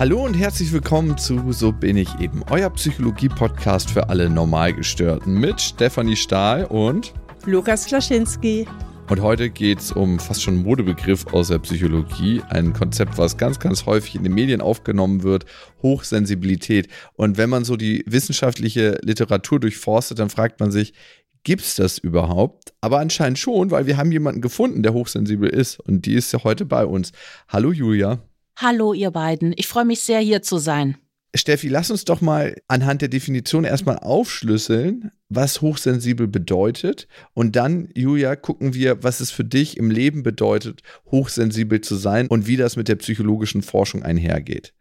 Hallo und herzlich willkommen zu So bin ich eben, euer Psychologie-Podcast für alle Normalgestörten mit Stefanie Stahl und Lukas Klaschinski. Und heute geht es um fast schon einen Modebegriff aus der Psychologie, ein Konzept, was ganz, ganz häufig in den Medien aufgenommen wird, Hochsensibilität. Und wenn man so die wissenschaftliche Literatur durchforstet, dann fragt man sich, gibt es das überhaupt? Aber anscheinend schon, weil wir haben jemanden gefunden, der hochsensibel ist. Und die ist ja heute bei uns. Hallo Julia. Hallo, ihr beiden. Ich freue mich sehr, hier zu sein. Steffi, lass uns doch mal anhand der Definition erstmal aufschlüsseln, was hochsensibel bedeutet. Und dann, Julia, gucken wir, was es für dich im Leben bedeutet, hochsensibel zu sein und wie das mit der psychologischen Forschung einhergeht.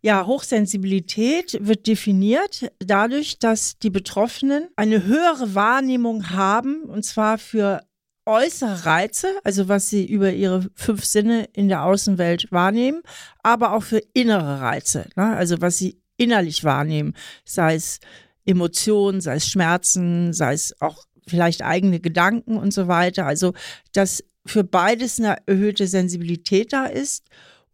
Ja, Hochsensibilität wird definiert dadurch, dass die Betroffenen eine höhere Wahrnehmung haben, und zwar für äußere Reize, also was sie über ihre fünf Sinne in der Außenwelt wahrnehmen, aber auch für innere Reize, ne? also was sie innerlich wahrnehmen, sei es Emotionen, sei es Schmerzen, sei es auch vielleicht eigene Gedanken und so weiter. Also, dass für beides eine erhöhte Sensibilität da ist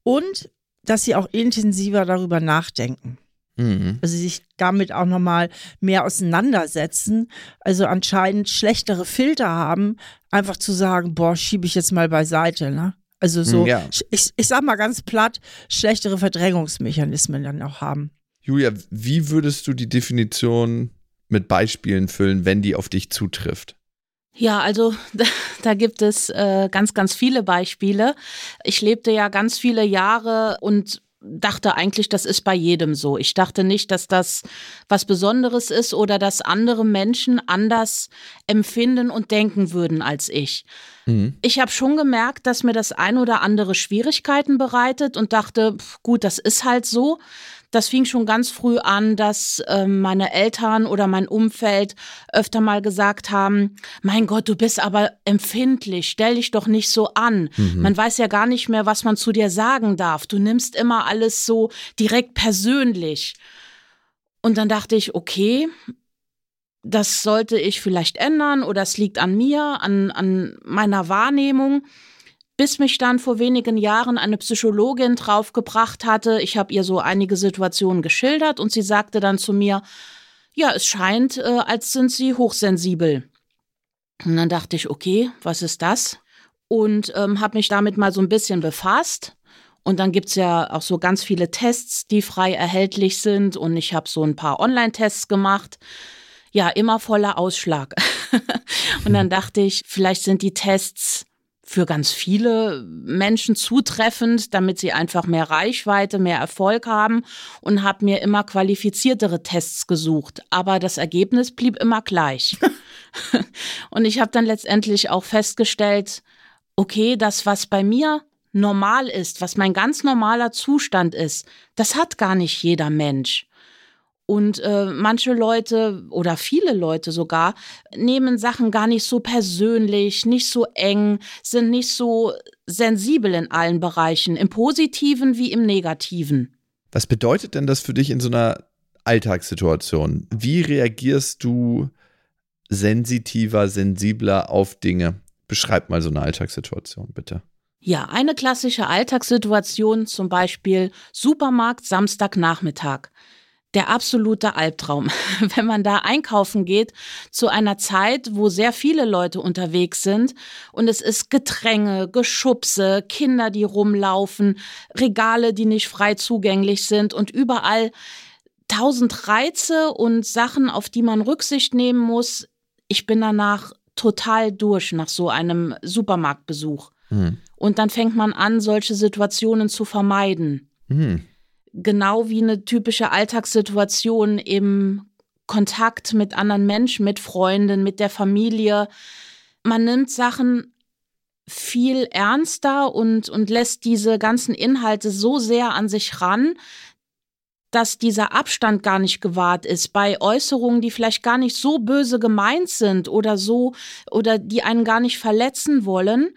und dass sie auch intensiver darüber nachdenken. Mhm. Also sich damit auch nochmal mehr auseinandersetzen. Also anscheinend schlechtere Filter haben, einfach zu sagen, boah, schiebe ich jetzt mal beiseite. Ne? Also so, ja. ich, ich sag mal ganz platt, schlechtere Verdrängungsmechanismen dann auch haben. Julia, wie würdest du die Definition mit Beispielen füllen, wenn die auf dich zutrifft? Ja, also da, da gibt es äh, ganz, ganz viele Beispiele. Ich lebte ja ganz viele Jahre und dachte eigentlich, das ist bei jedem so. Ich dachte nicht, dass das was Besonderes ist oder dass andere Menschen anders empfinden und denken würden als ich. Mhm. Ich habe schon gemerkt, dass mir das ein oder andere Schwierigkeiten bereitet und dachte, gut, das ist halt so. Das fing schon ganz früh an, dass äh, meine Eltern oder mein Umfeld öfter mal gesagt haben, mein Gott, du bist aber empfindlich, stell dich doch nicht so an. Mhm. Man weiß ja gar nicht mehr, was man zu dir sagen darf. Du nimmst immer alles so direkt persönlich. Und dann dachte ich, okay, das sollte ich vielleicht ändern oder es liegt an mir, an, an meiner Wahrnehmung bis mich dann vor wenigen Jahren eine Psychologin draufgebracht hatte. Ich habe ihr so einige Situationen geschildert und sie sagte dann zu mir, ja, es scheint, äh, als sind sie hochsensibel. Und dann dachte ich, okay, was ist das? Und ähm, habe mich damit mal so ein bisschen befasst. Und dann gibt's ja auch so ganz viele Tests, die frei erhältlich sind. Und ich habe so ein paar Online-Tests gemacht. Ja, immer voller Ausschlag. und dann dachte ich, vielleicht sind die Tests für ganz viele Menschen zutreffend, damit sie einfach mehr Reichweite, mehr Erfolg haben und habe mir immer qualifiziertere Tests gesucht. Aber das Ergebnis blieb immer gleich. und ich habe dann letztendlich auch festgestellt, okay, das, was bei mir normal ist, was mein ganz normaler Zustand ist, das hat gar nicht jeder Mensch. Und äh, manche Leute oder viele Leute sogar nehmen Sachen gar nicht so persönlich, nicht so eng, sind nicht so sensibel in allen Bereichen, im positiven wie im negativen. Was bedeutet denn das für dich in so einer Alltagssituation? Wie reagierst du sensitiver, sensibler auf Dinge? Beschreib mal so eine Alltagssituation, bitte. Ja, eine klassische Alltagssituation, zum Beispiel Supermarkt Samstagnachmittag der absolute Albtraum. Wenn man da einkaufen geht zu einer Zeit, wo sehr viele Leute unterwegs sind und es ist Gedränge, Geschubse, Kinder, die rumlaufen, Regale, die nicht frei zugänglich sind und überall tausend Reize und Sachen, auf die man Rücksicht nehmen muss. Ich bin danach total durch nach so einem Supermarktbesuch. Mhm. Und dann fängt man an, solche Situationen zu vermeiden. Mhm genau wie eine typische Alltagssituation im Kontakt mit anderen Menschen, mit Freunden, mit der Familie. Man nimmt Sachen viel ernster und, und lässt diese ganzen Inhalte so sehr an sich ran, dass dieser Abstand gar nicht gewahrt ist bei Äußerungen, die vielleicht gar nicht so böse gemeint sind oder so oder die einen gar nicht verletzen wollen.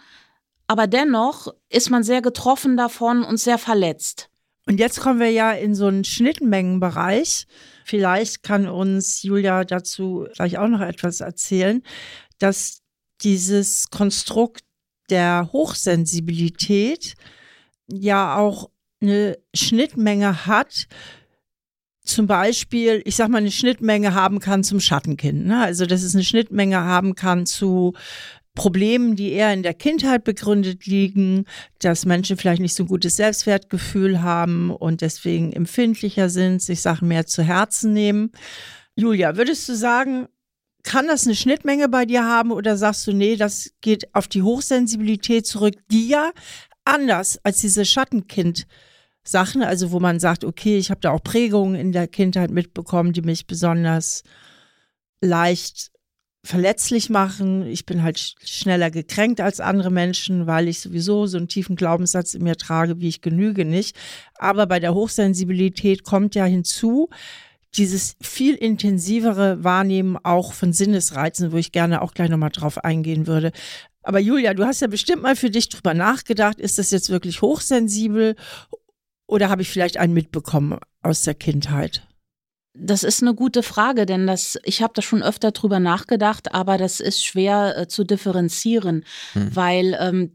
Aber dennoch ist man sehr getroffen davon und sehr verletzt. Und jetzt kommen wir ja in so einen Schnittmengenbereich. Vielleicht kann uns Julia dazu gleich auch noch etwas erzählen, dass dieses Konstrukt der Hochsensibilität ja auch eine Schnittmenge hat, zum Beispiel, ich sag mal, eine Schnittmenge haben kann zum Schattenkind. Ne? Also, dass es eine Schnittmenge haben kann zu Problemen, die eher in der Kindheit begründet liegen, dass Menschen vielleicht nicht so ein gutes Selbstwertgefühl haben und deswegen empfindlicher sind, sich Sachen mehr zu Herzen nehmen. Julia, würdest du sagen, kann das eine Schnittmenge bei dir haben oder sagst du, nee, das geht auf die Hochsensibilität zurück, die ja anders als diese Schattenkind Sachen, also wo man sagt, okay, ich habe da auch Prägungen in der Kindheit mitbekommen, die mich besonders leicht verletzlich machen. Ich bin halt schneller gekränkt als andere Menschen, weil ich sowieso so einen tiefen Glaubenssatz in mir trage, wie ich genüge nicht. Aber bei der Hochsensibilität kommt ja hinzu, dieses viel intensivere Wahrnehmen auch von Sinnesreizen, wo ich gerne auch gleich nochmal drauf eingehen würde. Aber Julia, du hast ja bestimmt mal für dich drüber nachgedacht, ist das jetzt wirklich hochsensibel oder habe ich vielleicht einen mitbekommen aus der Kindheit? Das ist eine gute Frage, denn das, ich habe da schon öfter drüber nachgedacht, aber das ist schwer äh, zu differenzieren, hm. weil ähm,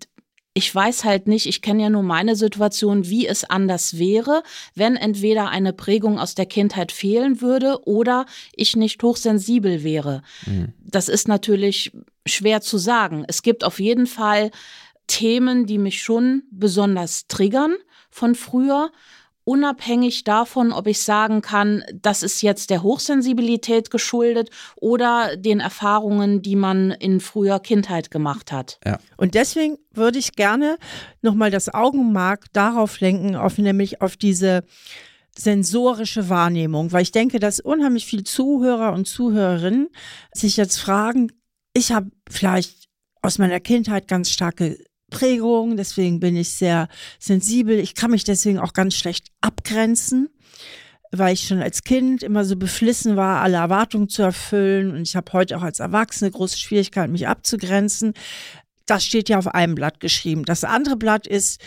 ich weiß halt nicht, ich kenne ja nur meine Situation, wie es anders wäre, wenn entweder eine Prägung aus der Kindheit fehlen würde oder ich nicht hochsensibel wäre. Mhm. Das ist natürlich schwer zu sagen. Es gibt auf jeden Fall Themen, die mich schon besonders triggern von früher unabhängig davon, ob ich sagen kann, das ist jetzt der Hochsensibilität geschuldet oder den Erfahrungen, die man in früher Kindheit gemacht hat. Ja. Und deswegen würde ich gerne nochmal das Augenmark darauf lenken, auf nämlich auf diese sensorische Wahrnehmung, weil ich denke, dass unheimlich viele Zuhörer und Zuhörerinnen sich jetzt fragen, ich habe vielleicht aus meiner Kindheit ganz starke Prägung, deswegen bin ich sehr sensibel. Ich kann mich deswegen auch ganz schlecht abgrenzen, weil ich schon als Kind immer so beflissen war, alle Erwartungen zu erfüllen. Und ich habe heute auch als Erwachsene große Schwierigkeiten, mich abzugrenzen. Das steht ja auf einem Blatt geschrieben. Das andere Blatt ist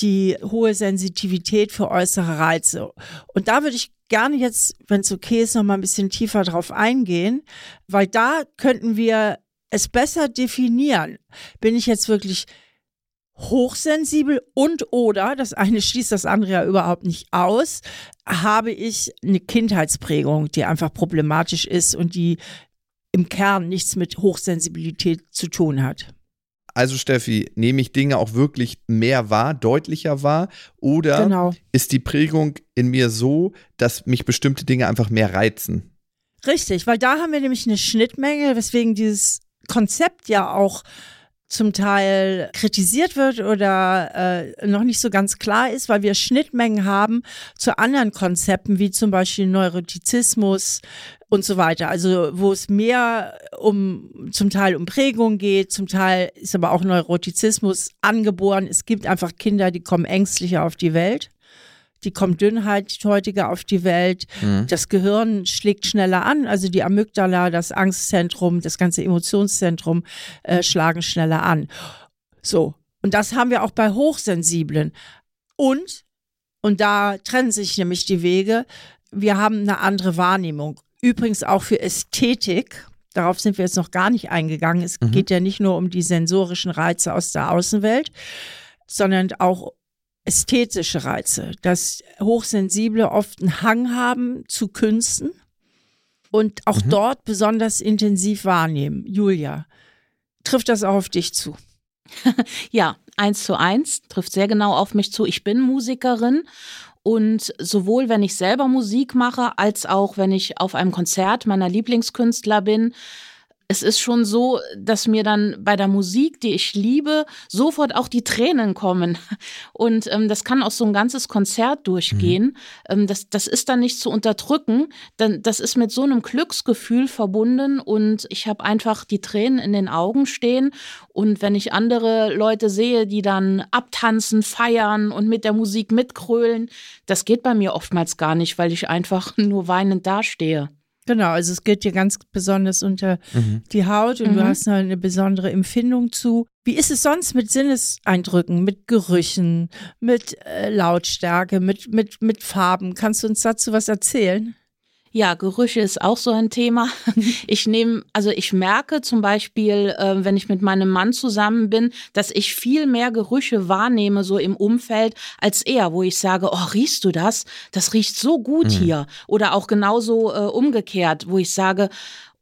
die hohe Sensitivität für äußere Reize. Und da würde ich gerne jetzt, wenn es okay ist, noch mal ein bisschen tiefer drauf eingehen, weil da könnten wir es besser definieren. Bin ich jetzt wirklich hochsensibel und oder, das eine schließt das andere ja überhaupt nicht aus, habe ich eine Kindheitsprägung, die einfach problematisch ist und die im Kern nichts mit Hochsensibilität zu tun hat. Also Steffi, nehme ich Dinge auch wirklich mehr wahr, deutlicher wahr? Oder genau. ist die Prägung in mir so, dass mich bestimmte Dinge einfach mehr reizen? Richtig, weil da haben wir nämlich eine Schnittmenge, weswegen dieses Konzept ja auch zum Teil kritisiert wird oder äh, noch nicht so ganz klar ist, weil wir Schnittmengen haben zu anderen Konzepten, wie zum Beispiel Neurotizismus und so weiter. Also wo es mehr um zum Teil um Prägung geht, zum Teil ist aber auch Neurotizismus angeboren. Es gibt einfach Kinder, die kommen ängstlicher auf die Welt die kommt dünnhäutiger auf die Welt. Mhm. Das Gehirn schlägt schneller an, also die Amygdala, das Angstzentrum, das ganze Emotionszentrum äh, schlagen schneller an. So, und das haben wir auch bei Hochsensiblen. Und, und da trennen sich nämlich die Wege, wir haben eine andere Wahrnehmung. Übrigens auch für Ästhetik. Darauf sind wir jetzt noch gar nicht eingegangen. Es mhm. geht ja nicht nur um die sensorischen Reize aus der Außenwelt, sondern auch ästhetische Reize, dass Hochsensible oft einen Hang haben zu Künsten und auch mhm. dort besonders intensiv wahrnehmen. Julia, trifft das auch auf dich zu? ja, eins zu eins, trifft sehr genau auf mich zu. Ich bin Musikerin und sowohl wenn ich selber Musik mache, als auch wenn ich auf einem Konzert meiner Lieblingskünstler bin, es ist schon so, dass mir dann bei der Musik, die ich liebe, sofort auch die Tränen kommen. Und ähm, das kann auch so ein ganzes Konzert durchgehen. Mhm. Ähm, das, das ist dann nicht zu unterdrücken. Das ist mit so einem Glücksgefühl verbunden und ich habe einfach die Tränen in den Augen stehen. Und wenn ich andere Leute sehe, die dann abtanzen, feiern und mit der Musik mitkrölen, das geht bei mir oftmals gar nicht, weil ich einfach nur weinend dastehe. Genau, also es geht dir ganz besonders unter mhm. die Haut und mhm. du hast eine besondere Empfindung zu. Wie ist es sonst mit Sinneseindrücken, mit Gerüchen, mit äh, Lautstärke, mit, mit, mit Farben? Kannst du uns dazu was erzählen? Ja, Gerüche ist auch so ein Thema. Ich nehme, also ich merke zum Beispiel, äh, wenn ich mit meinem Mann zusammen bin, dass ich viel mehr Gerüche wahrnehme, so im Umfeld, als er, wo ich sage, oh, riechst du das? Das riecht so gut mhm. hier. Oder auch genauso äh, umgekehrt, wo ich sage,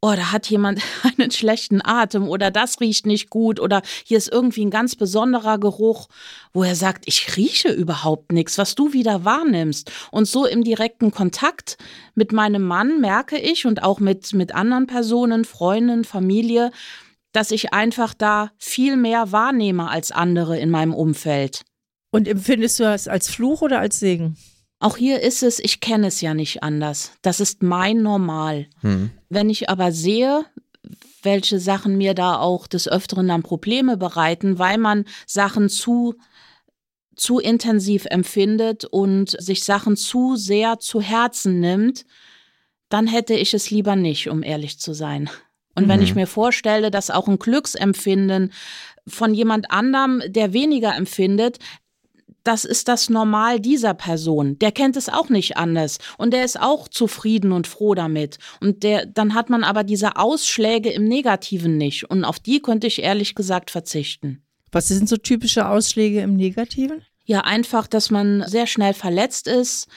oh, da hat jemand einen schlechten Atem oder das riecht nicht gut oder hier ist irgendwie ein ganz besonderer Geruch, wo er sagt, ich rieche überhaupt nichts, was du wieder wahrnimmst. Und so im direkten Kontakt mit meinem Mann merke ich und auch mit, mit anderen Personen, Freunden, Familie, dass ich einfach da viel mehr wahrnehme als andere in meinem Umfeld. Und empfindest du das als Fluch oder als Segen? Auch hier ist es, ich kenne es ja nicht anders. Das ist mein Normal. Hm. Wenn ich aber sehe, welche Sachen mir da auch des Öfteren dann Probleme bereiten, weil man Sachen zu zu intensiv empfindet und sich Sachen zu sehr zu Herzen nimmt, dann hätte ich es lieber nicht, um ehrlich zu sein. Und mhm. wenn ich mhm. mir vorstelle, dass auch ein Glücksempfinden von jemand anderem, der weniger empfindet, das ist das Normal dieser Person. Der kennt es auch nicht anders und der ist auch zufrieden und froh damit. Und der, dann hat man aber diese Ausschläge im Negativen nicht und auf die könnte ich ehrlich gesagt verzichten. Was sind so typische Ausschläge im Negativen? Ja, einfach, dass man sehr schnell verletzt ist,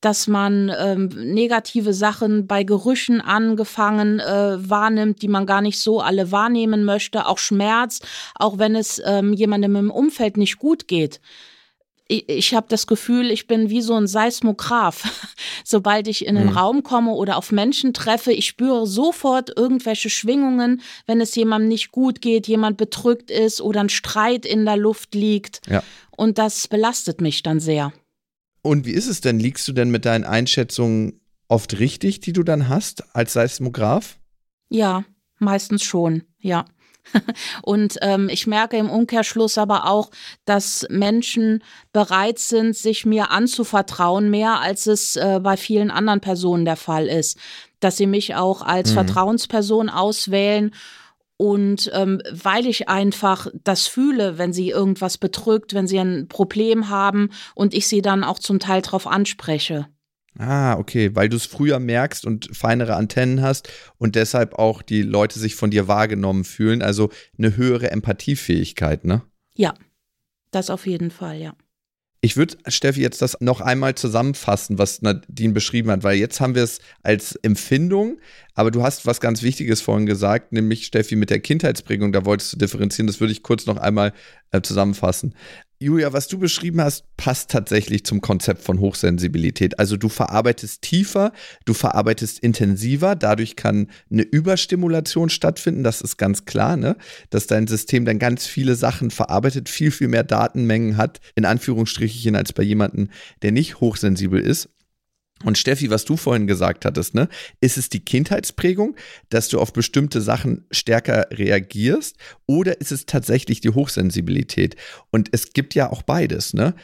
dass man ähm, negative Sachen bei Gerüchen angefangen äh, wahrnimmt, die man gar nicht so alle wahrnehmen möchte, auch Schmerz, auch wenn es ähm, jemandem im Umfeld nicht gut geht ich, ich habe das Gefühl, ich bin wie so ein Seismograph. Sobald ich in einen mhm. Raum komme oder auf Menschen treffe, ich spüre sofort irgendwelche Schwingungen, wenn es jemandem nicht gut geht, jemand bedrückt ist oder ein Streit in der Luft liegt. Ja. Und das belastet mich dann sehr. Und wie ist es denn? Liegst du denn mit deinen Einschätzungen oft richtig, die du dann hast als Seismograph? Ja, meistens schon, ja. Und ähm, ich merke im Umkehrschluss aber auch, dass Menschen bereit sind, sich mir anzuvertrauen, mehr als es äh, bei vielen anderen Personen der Fall ist. Dass sie mich auch als mhm. Vertrauensperson auswählen. Und ähm, weil ich einfach das fühle, wenn sie irgendwas bedrückt, wenn sie ein Problem haben und ich sie dann auch zum Teil darauf anspreche. Ah, okay, weil du es früher merkst und feinere Antennen hast und deshalb auch die Leute sich von dir wahrgenommen fühlen, also eine höhere Empathiefähigkeit, ne? Ja, das auf jeden Fall, ja. Ich würde, Steffi, jetzt das noch einmal zusammenfassen, was Nadine beschrieben hat, weil jetzt haben wir es als Empfindung, aber du hast was ganz Wichtiges vorhin gesagt, nämlich Steffi mit der Kindheitsprägung, da wolltest du differenzieren, das würde ich kurz noch einmal äh, zusammenfassen. Julia, was du beschrieben hast, passt tatsächlich zum Konzept von Hochsensibilität. Also du verarbeitest tiefer, du verarbeitest intensiver, dadurch kann eine Überstimulation stattfinden, das ist ganz klar, ne? dass dein System dann ganz viele Sachen verarbeitet, viel, viel mehr Datenmengen hat, in Anführungsstrichen, als bei jemandem, der nicht hochsensibel ist. Und Steffi, was du vorhin gesagt hattest, ne? Ist es die Kindheitsprägung, dass du auf bestimmte Sachen stärker reagierst oder ist es tatsächlich die Hochsensibilität? Und es gibt ja auch beides, ne?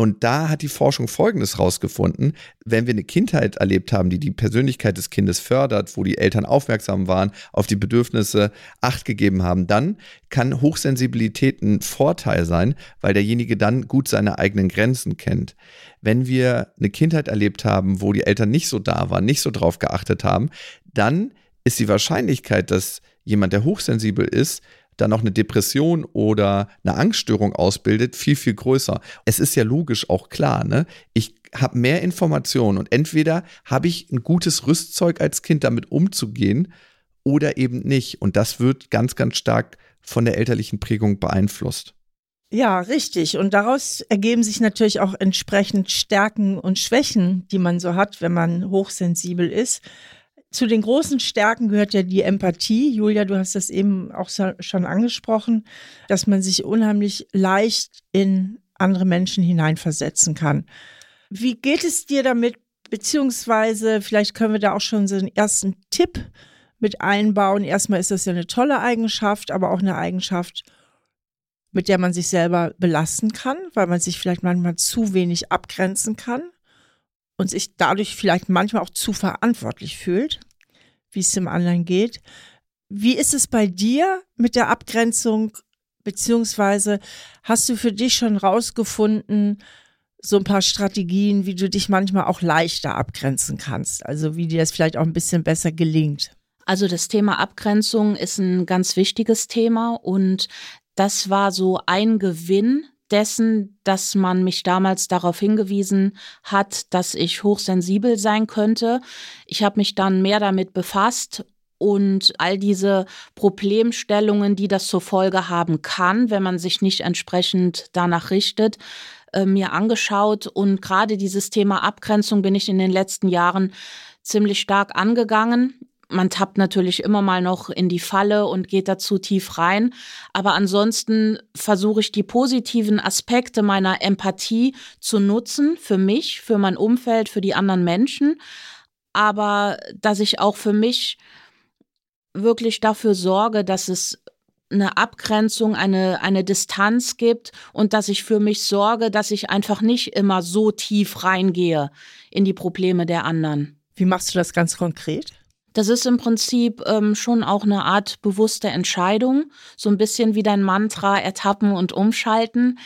Und da hat die Forschung Folgendes rausgefunden. Wenn wir eine Kindheit erlebt haben, die die Persönlichkeit des Kindes fördert, wo die Eltern aufmerksam waren, auf die Bedürfnisse Acht gegeben haben, dann kann Hochsensibilität ein Vorteil sein, weil derjenige dann gut seine eigenen Grenzen kennt. Wenn wir eine Kindheit erlebt haben, wo die Eltern nicht so da waren, nicht so drauf geachtet haben, dann ist die Wahrscheinlichkeit, dass jemand, der hochsensibel ist, dann noch eine Depression oder eine Angststörung ausbildet, viel, viel größer. Es ist ja logisch auch klar, ne? Ich habe mehr Informationen und entweder habe ich ein gutes Rüstzeug als Kind damit umzugehen oder eben nicht. Und das wird ganz, ganz stark von der elterlichen Prägung beeinflusst. Ja, richtig. Und daraus ergeben sich natürlich auch entsprechend Stärken und Schwächen, die man so hat, wenn man hochsensibel ist zu den großen Stärken gehört ja die Empathie. Julia, du hast das eben auch schon angesprochen, dass man sich unheimlich leicht in andere Menschen hineinversetzen kann. Wie geht es dir damit? Beziehungsweise, vielleicht können wir da auch schon so einen ersten Tipp mit einbauen. Erstmal ist das ja eine tolle Eigenschaft, aber auch eine Eigenschaft, mit der man sich selber belasten kann, weil man sich vielleicht manchmal zu wenig abgrenzen kann und sich dadurch vielleicht manchmal auch zu verantwortlich fühlt, wie es dem anderen geht. Wie ist es bei dir mit der Abgrenzung, beziehungsweise hast du für dich schon rausgefunden, so ein paar Strategien, wie du dich manchmal auch leichter abgrenzen kannst. Also wie dir das vielleicht auch ein bisschen besser gelingt. Also das Thema Abgrenzung ist ein ganz wichtiges Thema und das war so ein Gewinn dessen, dass man mich damals darauf hingewiesen hat, dass ich hochsensibel sein könnte. Ich habe mich dann mehr damit befasst und all diese Problemstellungen, die das zur Folge haben kann, wenn man sich nicht entsprechend danach richtet, äh, mir angeschaut. Und gerade dieses Thema Abgrenzung bin ich in den letzten Jahren ziemlich stark angegangen. Man tappt natürlich immer mal noch in die Falle und geht dazu tief rein. Aber ansonsten versuche ich die positiven Aspekte meiner Empathie zu nutzen für mich, für mein Umfeld, für die anderen Menschen. Aber dass ich auch für mich wirklich dafür sorge, dass es eine Abgrenzung, eine, eine Distanz gibt und dass ich für mich sorge, dass ich einfach nicht immer so tief reingehe in die Probleme der anderen. Wie machst du das ganz konkret? Das ist im Prinzip ähm, schon auch eine Art bewusste Entscheidung, so ein bisschen wie dein Mantra ertappen und umschalten,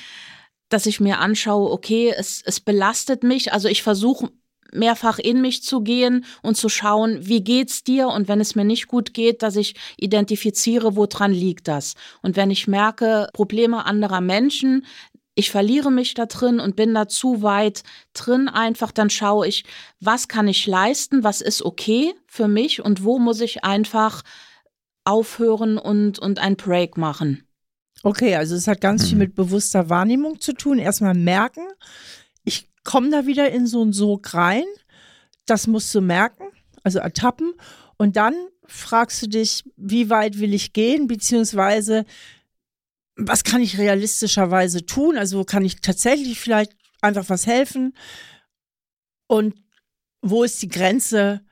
dass ich mir anschaue, okay, es, es belastet mich, also ich versuche mehrfach in mich zu gehen und zu schauen, wie geht's dir? Und wenn es mir nicht gut geht, dass ich identifiziere, woran liegt das. Und wenn ich merke, Probleme anderer Menschen, ich verliere mich da drin und bin da zu weit drin einfach, dann schaue ich, was kann ich leisten, was ist okay für mich und wo muss ich einfach aufhören und, und ein Break machen. Okay, also es hat ganz viel mhm. mit bewusster Wahrnehmung zu tun. Erstmal merken, komm da wieder in so einen Sog rein. Das musst du merken, also ertappen. Und dann fragst du dich, wie weit will ich gehen, beziehungsweise was kann ich realistischerweise tun? Also kann ich tatsächlich vielleicht einfach was helfen? Und wo ist die Grenze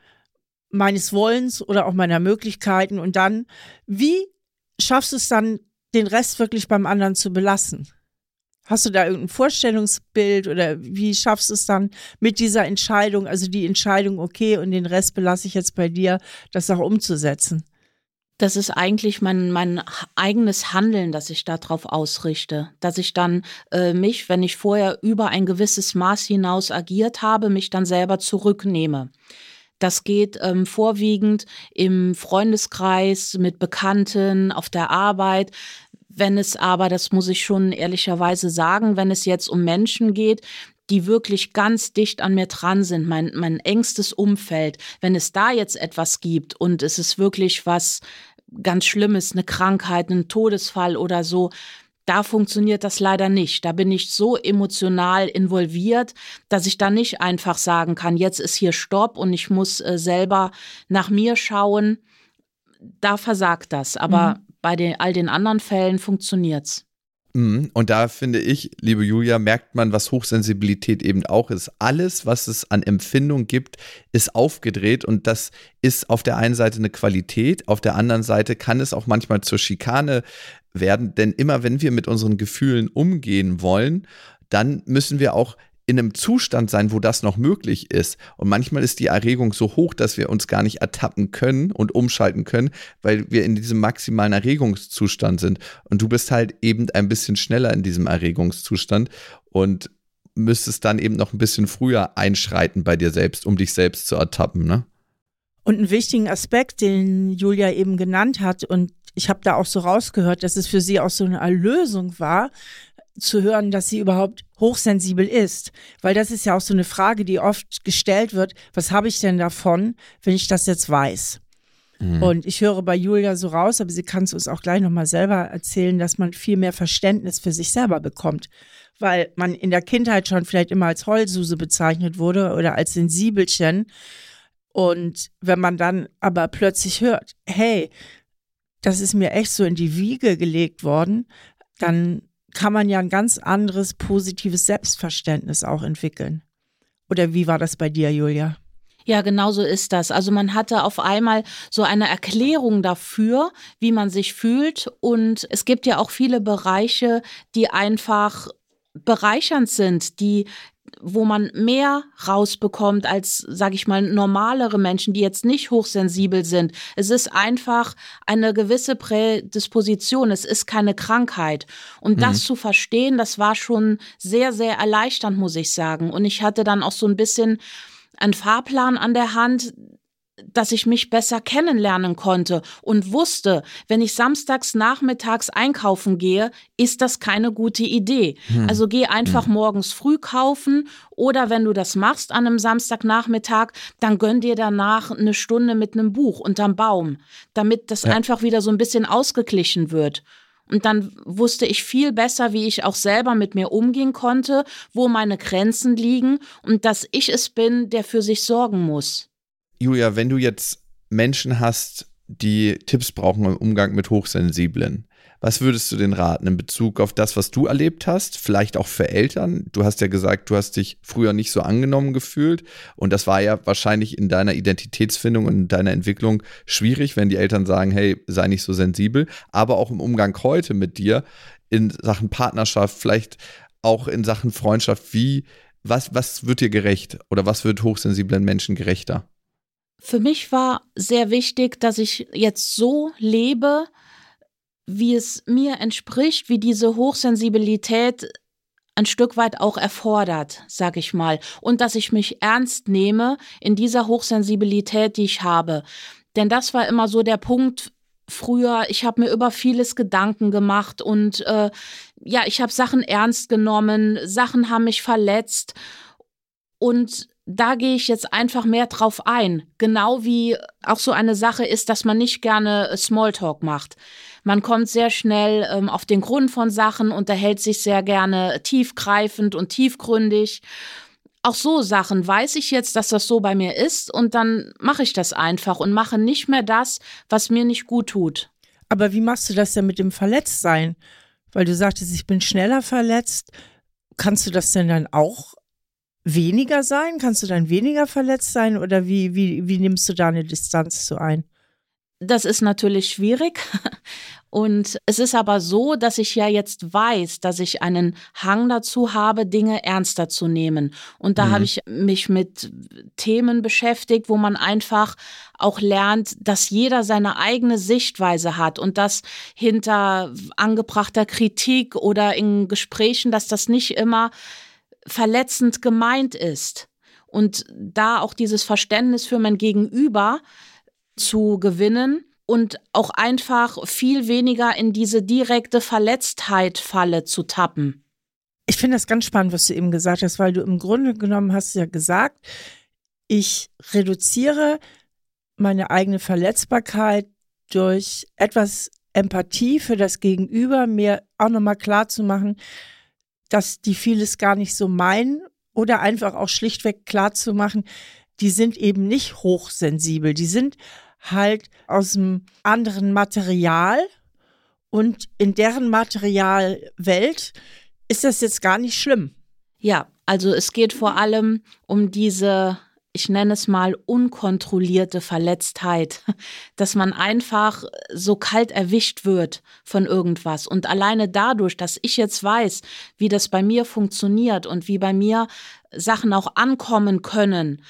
meines Wollens oder auch meiner Möglichkeiten? Und dann, wie schaffst du es dann, den Rest wirklich beim anderen zu belassen? Hast du da irgendein Vorstellungsbild oder wie schaffst du es dann mit dieser Entscheidung, also die Entscheidung, okay, und den Rest belasse ich jetzt bei dir, das auch umzusetzen? Das ist eigentlich mein, mein eigenes Handeln, das ich darauf ausrichte. Dass ich dann äh, mich, wenn ich vorher über ein gewisses Maß hinaus agiert habe, mich dann selber zurücknehme. Das geht ähm, vorwiegend im Freundeskreis, mit Bekannten, auf der Arbeit. Wenn es aber, das muss ich schon ehrlicherweise sagen, wenn es jetzt um Menschen geht, die wirklich ganz dicht an mir dran sind, mein, mein engstes Umfeld, wenn es da jetzt etwas gibt und es ist wirklich was ganz Schlimmes, eine Krankheit, ein Todesfall oder so, da funktioniert das leider nicht. Da bin ich so emotional involviert, dass ich da nicht einfach sagen kann, jetzt ist hier Stopp und ich muss äh, selber nach mir schauen. Da versagt das. Aber mhm bei den, all den anderen Fällen funktioniert's. Mhm. Und da finde ich, liebe Julia, merkt man, was Hochsensibilität eben auch ist. Alles, was es an Empfindung gibt, ist aufgedreht und das ist auf der einen Seite eine Qualität, auf der anderen Seite kann es auch manchmal zur Schikane werden, denn immer wenn wir mit unseren Gefühlen umgehen wollen, dann müssen wir auch in einem Zustand sein, wo das noch möglich ist. Und manchmal ist die Erregung so hoch, dass wir uns gar nicht ertappen können und umschalten können, weil wir in diesem maximalen Erregungszustand sind. Und du bist halt eben ein bisschen schneller in diesem Erregungszustand und müsstest dann eben noch ein bisschen früher einschreiten bei dir selbst, um dich selbst zu ertappen, ne? Und einen wichtigen Aspekt, den Julia eben genannt hat, und ich habe da auch so rausgehört, dass es für sie auch so eine Erlösung war, zu hören, dass sie überhaupt hochsensibel ist. Weil das ist ja auch so eine Frage, die oft gestellt wird, was habe ich denn davon, wenn ich das jetzt weiß? Mhm. Und ich höre bei Julia so raus, aber sie kann es uns auch gleich nochmal selber erzählen, dass man viel mehr Verständnis für sich selber bekommt. Weil man in der Kindheit schon vielleicht immer als Heulsuse bezeichnet wurde oder als Sensibelchen. Und wenn man dann aber plötzlich hört, hey, das ist mir echt so in die Wiege gelegt worden, dann kann man ja ein ganz anderes positives Selbstverständnis auch entwickeln. Oder wie war das bei dir, Julia? Ja, genau so ist das. Also man hatte auf einmal so eine Erklärung dafür, wie man sich fühlt. Und es gibt ja auch viele Bereiche, die einfach bereichernd sind, die wo man mehr rausbekommt als, sage ich mal, normalere Menschen, die jetzt nicht hochsensibel sind. Es ist einfach eine gewisse Prädisposition. Es ist keine Krankheit. Und mhm. das zu verstehen, das war schon sehr, sehr erleichternd, muss ich sagen. Und ich hatte dann auch so ein bisschen einen Fahrplan an der Hand, dass ich mich besser kennenlernen konnte und wusste, wenn ich samstags nachmittags einkaufen gehe, ist das keine gute Idee. Hm. Also geh einfach hm. morgens früh kaufen oder wenn du das machst an einem Samstagnachmittag, dann gönn dir danach eine Stunde mit einem Buch unterm Baum, damit das ja. einfach wieder so ein bisschen ausgeglichen wird. Und dann wusste ich viel besser, wie ich auch selber mit mir umgehen konnte, wo meine Grenzen liegen und dass ich es bin, der für sich sorgen muss. Julia, wenn du jetzt Menschen hast, die Tipps brauchen im Umgang mit Hochsensiblen, was würdest du denn raten in Bezug auf das, was du erlebt hast? Vielleicht auch für Eltern? Du hast ja gesagt, du hast dich früher nicht so angenommen gefühlt. Und das war ja wahrscheinlich in deiner Identitätsfindung und in deiner Entwicklung schwierig, wenn die Eltern sagen, hey, sei nicht so sensibel. Aber auch im Umgang heute mit dir in Sachen Partnerschaft, vielleicht auch in Sachen Freundschaft. Wie, was, was wird dir gerecht? Oder was wird hochsensiblen Menschen gerechter? Für mich war sehr wichtig, dass ich jetzt so lebe, wie es mir entspricht, wie diese Hochsensibilität ein Stück weit auch erfordert, sag ich mal, und dass ich mich ernst nehme in dieser Hochsensibilität, die ich habe. Denn das war immer so der Punkt früher. Ich habe mir über vieles Gedanken gemacht und äh, ja, ich habe Sachen ernst genommen, Sachen haben mich verletzt und da gehe ich jetzt einfach mehr drauf ein. Genau wie auch so eine Sache ist, dass man nicht gerne Smalltalk macht. Man kommt sehr schnell ähm, auf den Grund von Sachen, unterhält sich sehr gerne tiefgreifend und tiefgründig. Auch so Sachen weiß ich jetzt, dass das so bei mir ist und dann mache ich das einfach und mache nicht mehr das, was mir nicht gut tut. Aber wie machst du das denn mit dem Verletztsein? Weil du sagtest, ich bin schneller verletzt. Kannst du das denn dann auch weniger sein? Kannst du dann weniger verletzt sein oder wie, wie, wie nimmst du da eine Distanz zu ein? Das ist natürlich schwierig. Und es ist aber so, dass ich ja jetzt weiß, dass ich einen Hang dazu habe, Dinge ernster zu nehmen. Und da mhm. habe ich mich mit Themen beschäftigt, wo man einfach auch lernt, dass jeder seine eigene Sichtweise hat und dass hinter angebrachter Kritik oder in Gesprächen, dass das nicht immer verletzend gemeint ist. Und da auch dieses Verständnis für mein Gegenüber zu gewinnen und auch einfach viel weniger in diese direkte Verletztheit-Falle zu tappen. Ich finde das ganz spannend, was du eben gesagt hast, weil du im Grunde genommen hast ja gesagt, ich reduziere meine eigene Verletzbarkeit durch etwas Empathie für das Gegenüber, mir auch nochmal klar zu machen, dass die vieles gar nicht so meinen oder einfach auch schlichtweg klar zu machen, die sind eben nicht hochsensibel, die sind halt aus einem anderen Material und in deren Materialwelt ist das jetzt gar nicht schlimm. Ja, also es geht vor allem um diese ich nenne es mal unkontrollierte Verletztheit, dass man einfach so kalt erwischt wird von irgendwas. Und alleine dadurch, dass ich jetzt weiß, wie das bei mir funktioniert und wie bei mir Sachen auch ankommen können,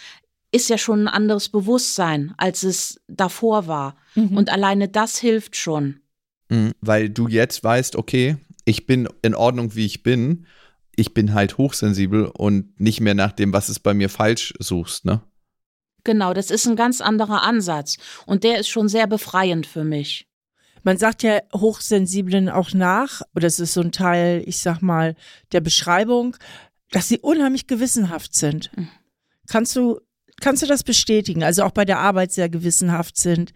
ist ja schon ein anderes Bewusstsein, als es davor war. Mhm. Und alleine das hilft schon. Mhm, weil du jetzt weißt, okay, ich bin in Ordnung, wie ich bin. Ich bin halt hochsensibel und nicht mehr nach dem, was es bei mir falsch suchst, ne? Genau, das ist ein ganz anderer Ansatz. Und der ist schon sehr befreiend für mich. Man sagt ja Hochsensiblen auch nach, oder es ist so ein Teil, ich sag mal, der Beschreibung, dass sie unheimlich gewissenhaft sind. Mhm. Kannst du Kannst du das bestätigen? Also auch bei der Arbeit sehr gewissenhaft sind.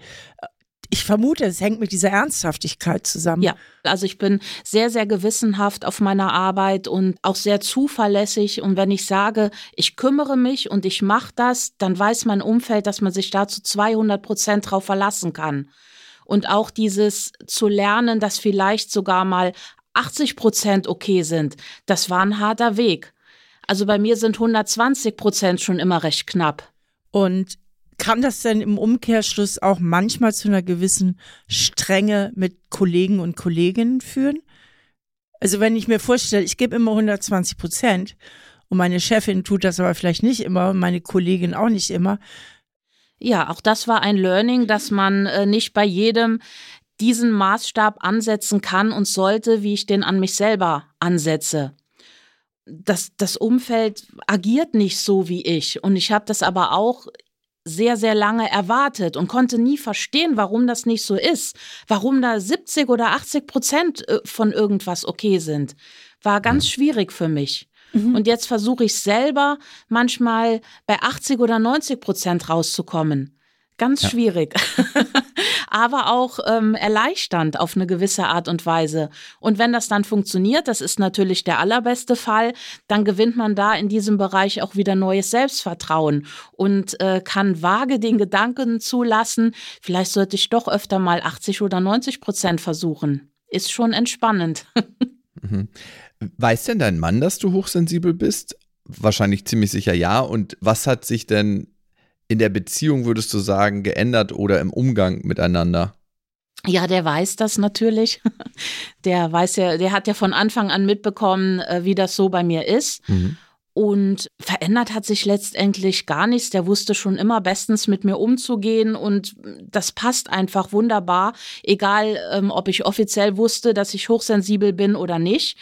Ich vermute, es hängt mit dieser Ernsthaftigkeit zusammen. Ja, also ich bin sehr, sehr gewissenhaft auf meiner Arbeit und auch sehr zuverlässig. Und wenn ich sage, ich kümmere mich und ich mache das, dann weiß mein Umfeld, dass man sich da zu 200 Prozent drauf verlassen kann. Und auch dieses zu lernen, dass vielleicht sogar mal 80 Prozent okay sind, das war ein harter Weg. Also bei mir sind 120 Prozent schon immer recht knapp. Und kann das denn im Umkehrschluss auch manchmal zu einer gewissen Strenge mit Kollegen und Kolleginnen führen? Also wenn ich mir vorstelle, ich gebe immer 120 Prozent Und meine Chefin tut das aber vielleicht nicht immer und meine Kollegin auch nicht immer. Ja, auch das war ein Learning, dass man äh, nicht bei jedem diesen Maßstab ansetzen kann und sollte, wie ich den an mich selber ansetze. Das, das Umfeld agiert nicht so wie ich. Und ich habe das aber auch sehr, sehr lange erwartet und konnte nie verstehen, warum das nicht so ist. Warum da 70 oder 80 Prozent äh, von irgendwas okay sind. War ganz mhm. schwierig für mich. Mhm. Und jetzt versuche ich selber manchmal bei 80 oder 90 Prozent rauszukommen. Ganz ja. schwierig. aber auch ähm, erleichternd auf eine gewisse Art und Weise. Und wenn das dann funktioniert, das ist natürlich der allerbeste Fall, dann gewinnt man da in diesem Bereich auch wieder neues Selbstvertrauen und äh, kann vage den Gedanken zulassen, vielleicht sollte ich doch öfter mal 80 oder 90 Prozent versuchen. Ist schon entspannend. mhm. Weiß denn dein Mann, dass du hochsensibel bist? Wahrscheinlich ziemlich sicher ja. Und was hat sich denn in der Beziehung, würdest du sagen, geändert oder im Umgang miteinander? Ja, der weiß das natürlich. Der weiß ja, der hat ja von Anfang an mitbekommen, äh, wie das so bei mir ist. Mhm. Und verändert hat sich letztendlich gar nichts. Der wusste schon immer bestens mit mir umzugehen und das passt einfach wunderbar, egal ähm, ob ich offiziell wusste, dass ich hochsensibel bin oder nicht.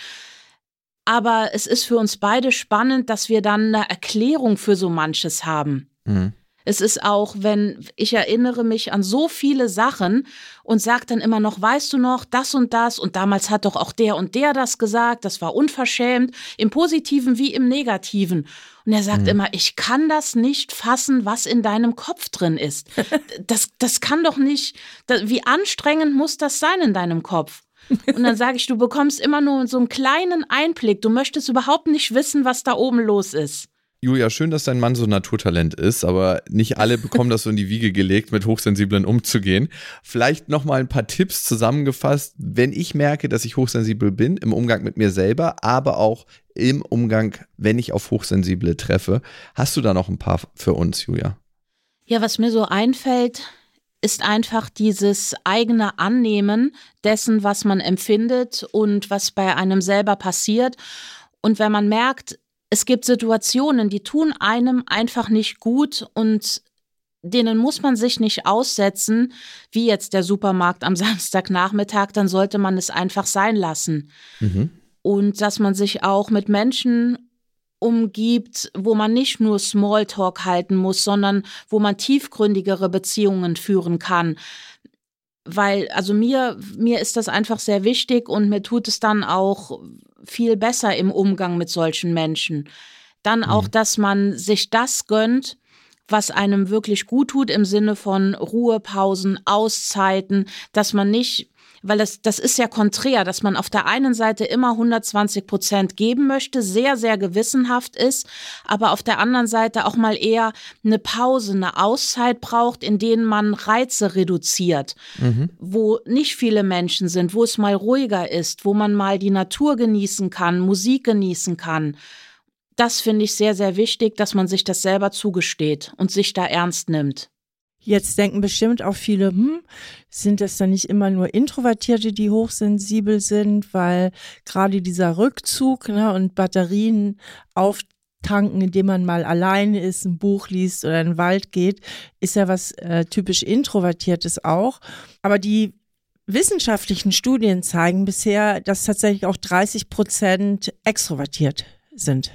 Aber es ist für uns beide spannend, dass wir dann eine Erklärung für so manches haben. Mhm. Es ist auch, wenn ich erinnere mich an so viele Sachen und sage dann immer noch, weißt du noch, das und das und damals hat doch auch der und der das gesagt, das war unverschämt, im positiven wie im negativen. Und er sagt mhm. immer, ich kann das nicht fassen, was in deinem Kopf drin ist. Das, das kann doch nicht, wie anstrengend muss das sein in deinem Kopf? Und dann sage ich, du bekommst immer nur so einen kleinen Einblick. Du möchtest überhaupt nicht wissen, was da oben los ist. Julia, schön, dass dein Mann so ein Naturtalent ist, aber nicht alle bekommen das so in die Wiege gelegt, mit Hochsensiblen umzugehen. Vielleicht nochmal ein paar Tipps zusammengefasst, wenn ich merke, dass ich hochsensibel bin, im Umgang mit mir selber, aber auch im Umgang, wenn ich auf Hochsensible treffe. Hast du da noch ein paar für uns, Julia? Ja, was mir so einfällt, ist einfach dieses eigene Annehmen dessen, was man empfindet und was bei einem selber passiert. Und wenn man merkt, es gibt Situationen, die tun einem einfach nicht gut und denen muss man sich nicht aussetzen, wie jetzt der Supermarkt am Samstagnachmittag, dann sollte man es einfach sein lassen. Mhm. Und dass man sich auch mit Menschen umgibt, wo man nicht nur Smalltalk halten muss, sondern wo man tiefgründigere Beziehungen führen kann. Weil, also mir, mir ist das einfach sehr wichtig und mir tut es dann auch viel besser im Umgang mit solchen Menschen. Dann auch, mhm. dass man sich das gönnt, was einem wirklich gut tut im Sinne von Ruhepausen, Auszeiten, dass man nicht weil das, das ist ja konträr, dass man auf der einen Seite immer 120 Prozent geben möchte, sehr, sehr gewissenhaft ist, aber auf der anderen Seite auch mal eher eine Pause, eine Auszeit braucht, in denen man Reize reduziert, mhm. wo nicht viele Menschen sind, wo es mal ruhiger ist, wo man mal die Natur genießen kann, Musik genießen kann. Das finde ich sehr, sehr wichtig, dass man sich das selber zugesteht und sich da ernst nimmt. Jetzt denken bestimmt auch viele, hm, sind das dann nicht immer nur Introvertierte, die hochsensibel sind, weil gerade dieser Rückzug ne, und Batterien auftanken, indem man mal alleine ist, ein Buch liest oder in den Wald geht, ist ja was äh, typisch Introvertiertes auch. Aber die wissenschaftlichen Studien zeigen bisher, dass tatsächlich auch 30 Prozent extrovertiert sind.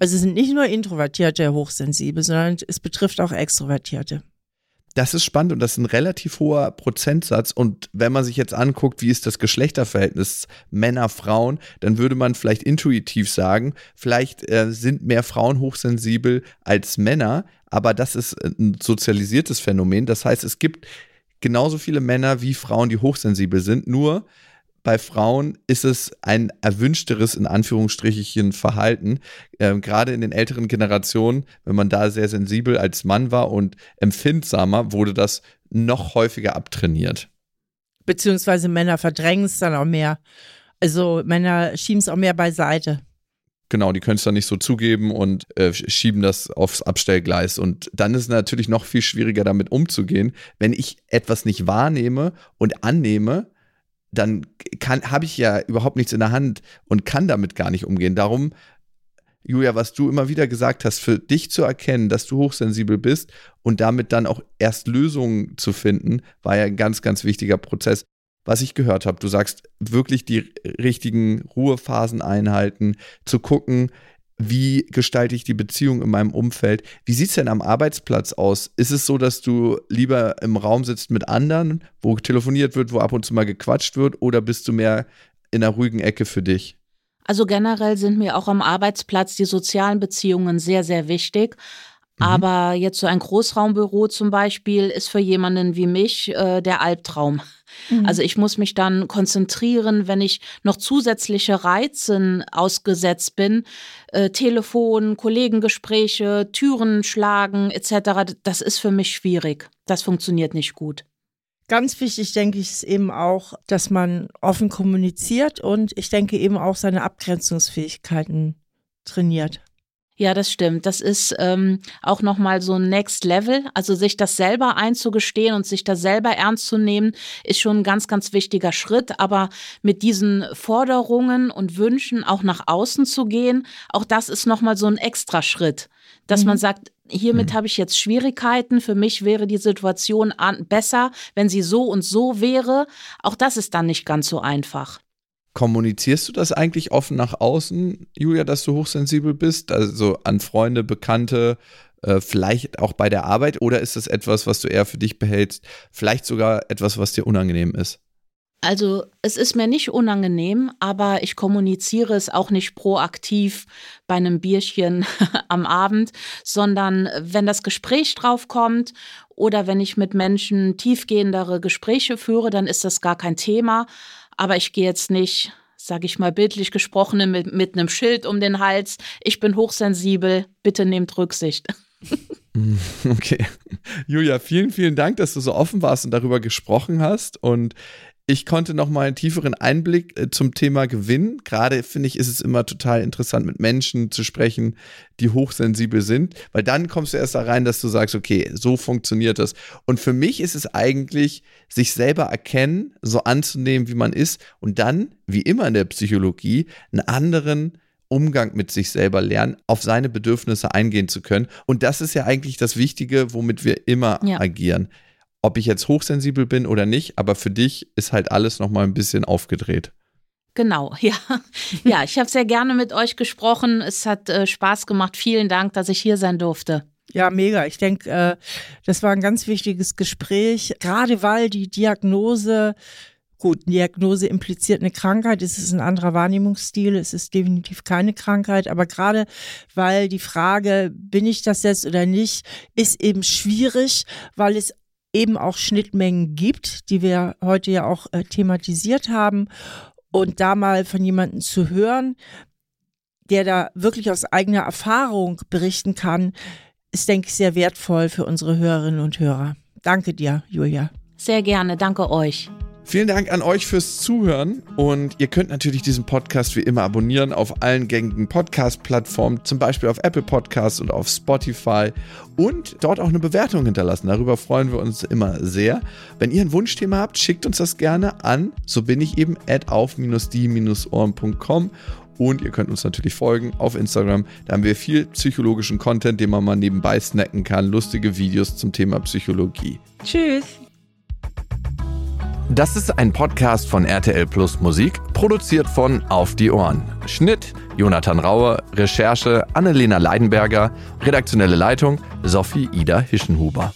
Also es sind nicht nur Introvertierte hochsensibel, sondern es betrifft auch Extrovertierte. Das ist spannend und das ist ein relativ hoher Prozentsatz. Und wenn man sich jetzt anguckt, wie ist das Geschlechterverhältnis Männer, Frauen, dann würde man vielleicht intuitiv sagen, vielleicht äh, sind mehr Frauen hochsensibel als Männer, aber das ist ein sozialisiertes Phänomen. Das heißt, es gibt genauso viele Männer wie Frauen, die hochsensibel sind, nur bei Frauen ist es ein erwünschteres, in Anführungsstrichen, Verhalten. Ähm, gerade in den älteren Generationen, wenn man da sehr sensibel als Mann war und empfindsamer, wurde das noch häufiger abtrainiert. Beziehungsweise Männer verdrängen es dann auch mehr. Also Männer schieben es auch mehr beiseite. Genau, die können es dann nicht so zugeben und äh, schieben das aufs Abstellgleis. Und dann ist es natürlich noch viel schwieriger, damit umzugehen, wenn ich etwas nicht wahrnehme und annehme, dann habe ich ja überhaupt nichts in der Hand und kann damit gar nicht umgehen. Darum Julia, was du immer wieder gesagt hast, für dich zu erkennen, dass du hochsensibel bist und damit dann auch erst Lösungen zu finden, war ja ein ganz, ganz wichtiger Prozess. Was ich gehört habe, du sagst wirklich die richtigen Ruhephasen einhalten, zu gucken, wie gestalte ich die Beziehung in meinem Umfeld? Wie sieht es denn am Arbeitsplatz aus? Ist es so, dass du lieber im Raum sitzt mit anderen, wo telefoniert wird, wo ab und zu mal gequatscht wird, oder bist du mehr in einer ruhigen Ecke für dich? Also generell sind mir auch am Arbeitsplatz die sozialen Beziehungen sehr, sehr wichtig. Mhm. Aber jetzt so ein Großraumbüro zum Beispiel ist für jemanden wie mich äh, der Albtraum. Mhm. Also ich muss mich dann konzentrieren, wenn ich noch zusätzliche Reizen ausgesetzt bin, äh, Telefon, Kollegengespräche, Türen schlagen etc. Das ist für mich schwierig. Das funktioniert nicht gut. Ganz wichtig, denke ich, ist eben auch, dass man offen kommuniziert und ich denke eben auch seine Abgrenzungsfähigkeiten trainiert. Ja, das stimmt. Das ist ähm, auch nochmal so ein Next Level. Also sich das selber einzugestehen und sich das selber ernst zu nehmen, ist schon ein ganz, ganz wichtiger Schritt. Aber mit diesen Forderungen und Wünschen auch nach außen zu gehen, auch das ist nochmal so ein extra Schritt. Dass mhm. man sagt, hiermit mhm. habe ich jetzt Schwierigkeiten. Für mich wäre die Situation besser, wenn sie so und so wäre. Auch das ist dann nicht ganz so einfach. Kommunizierst du das eigentlich offen nach außen, Julia, dass du hochsensibel bist? Also an Freunde, Bekannte, äh, vielleicht auch bei der Arbeit? Oder ist das etwas, was du eher für dich behältst? Vielleicht sogar etwas, was dir unangenehm ist? Also es ist mir nicht unangenehm, aber ich kommuniziere es auch nicht proaktiv bei einem Bierchen am Abend, sondern wenn das Gespräch drauf kommt oder wenn ich mit Menschen tiefgehendere Gespräche führe, dann ist das gar kein Thema. Aber ich gehe jetzt nicht, sage ich mal bildlich gesprochen, mit, mit einem Schild um den Hals. Ich bin hochsensibel, bitte nehmt Rücksicht. Okay. Julia, vielen, vielen Dank, dass du so offen warst und darüber gesprochen hast. Und ich konnte noch mal einen tieferen Einblick äh, zum Thema gewinnen. Gerade finde ich, ist es immer total interessant, mit Menschen zu sprechen, die hochsensibel sind, weil dann kommst du erst da rein, dass du sagst, okay, so funktioniert das. Und für mich ist es eigentlich, sich selber erkennen, so anzunehmen, wie man ist und dann, wie immer in der Psychologie, einen anderen Umgang mit sich selber lernen, auf seine Bedürfnisse eingehen zu können. Und das ist ja eigentlich das Wichtige, womit wir immer ja. agieren ob ich jetzt hochsensibel bin oder nicht, aber für dich ist halt alles nochmal ein bisschen aufgedreht. Genau, ja. Ja, ich habe sehr gerne mit euch gesprochen. Es hat äh, Spaß gemacht. Vielen Dank, dass ich hier sein durfte. Ja, mega. Ich denke, äh, das war ein ganz wichtiges Gespräch, gerade weil die Diagnose, gut, Diagnose impliziert eine Krankheit, es ist ein anderer Wahrnehmungsstil, es ist definitiv keine Krankheit, aber gerade weil die Frage, bin ich das jetzt oder nicht, ist eben schwierig, weil es eben auch Schnittmengen gibt, die wir heute ja auch äh, thematisiert haben. Und da mal von jemandem zu hören, der da wirklich aus eigener Erfahrung berichten kann, ist, denke ich, sehr wertvoll für unsere Hörerinnen und Hörer. Danke dir, Julia. Sehr gerne, danke euch. Vielen Dank an euch fürs Zuhören und ihr könnt natürlich diesen Podcast wie immer abonnieren auf allen gängigen Podcast-Plattformen, zum Beispiel auf Apple Podcasts und auf Spotify und dort auch eine Bewertung hinterlassen. Darüber freuen wir uns immer sehr. Wenn ihr ein Wunschthema habt, schickt uns das gerne an. So bin ich eben at auf-die-ohren.com und ihr könnt uns natürlich folgen auf Instagram. Da haben wir viel psychologischen Content, den man mal nebenbei snacken kann. Lustige Videos zum Thema Psychologie. Tschüss. Das ist ein Podcast von RTL Plus Musik, produziert von Auf die Ohren. Schnitt Jonathan Raue, Recherche Annelena Leidenberger, redaktionelle Leitung Sophie Ida Hischenhuber.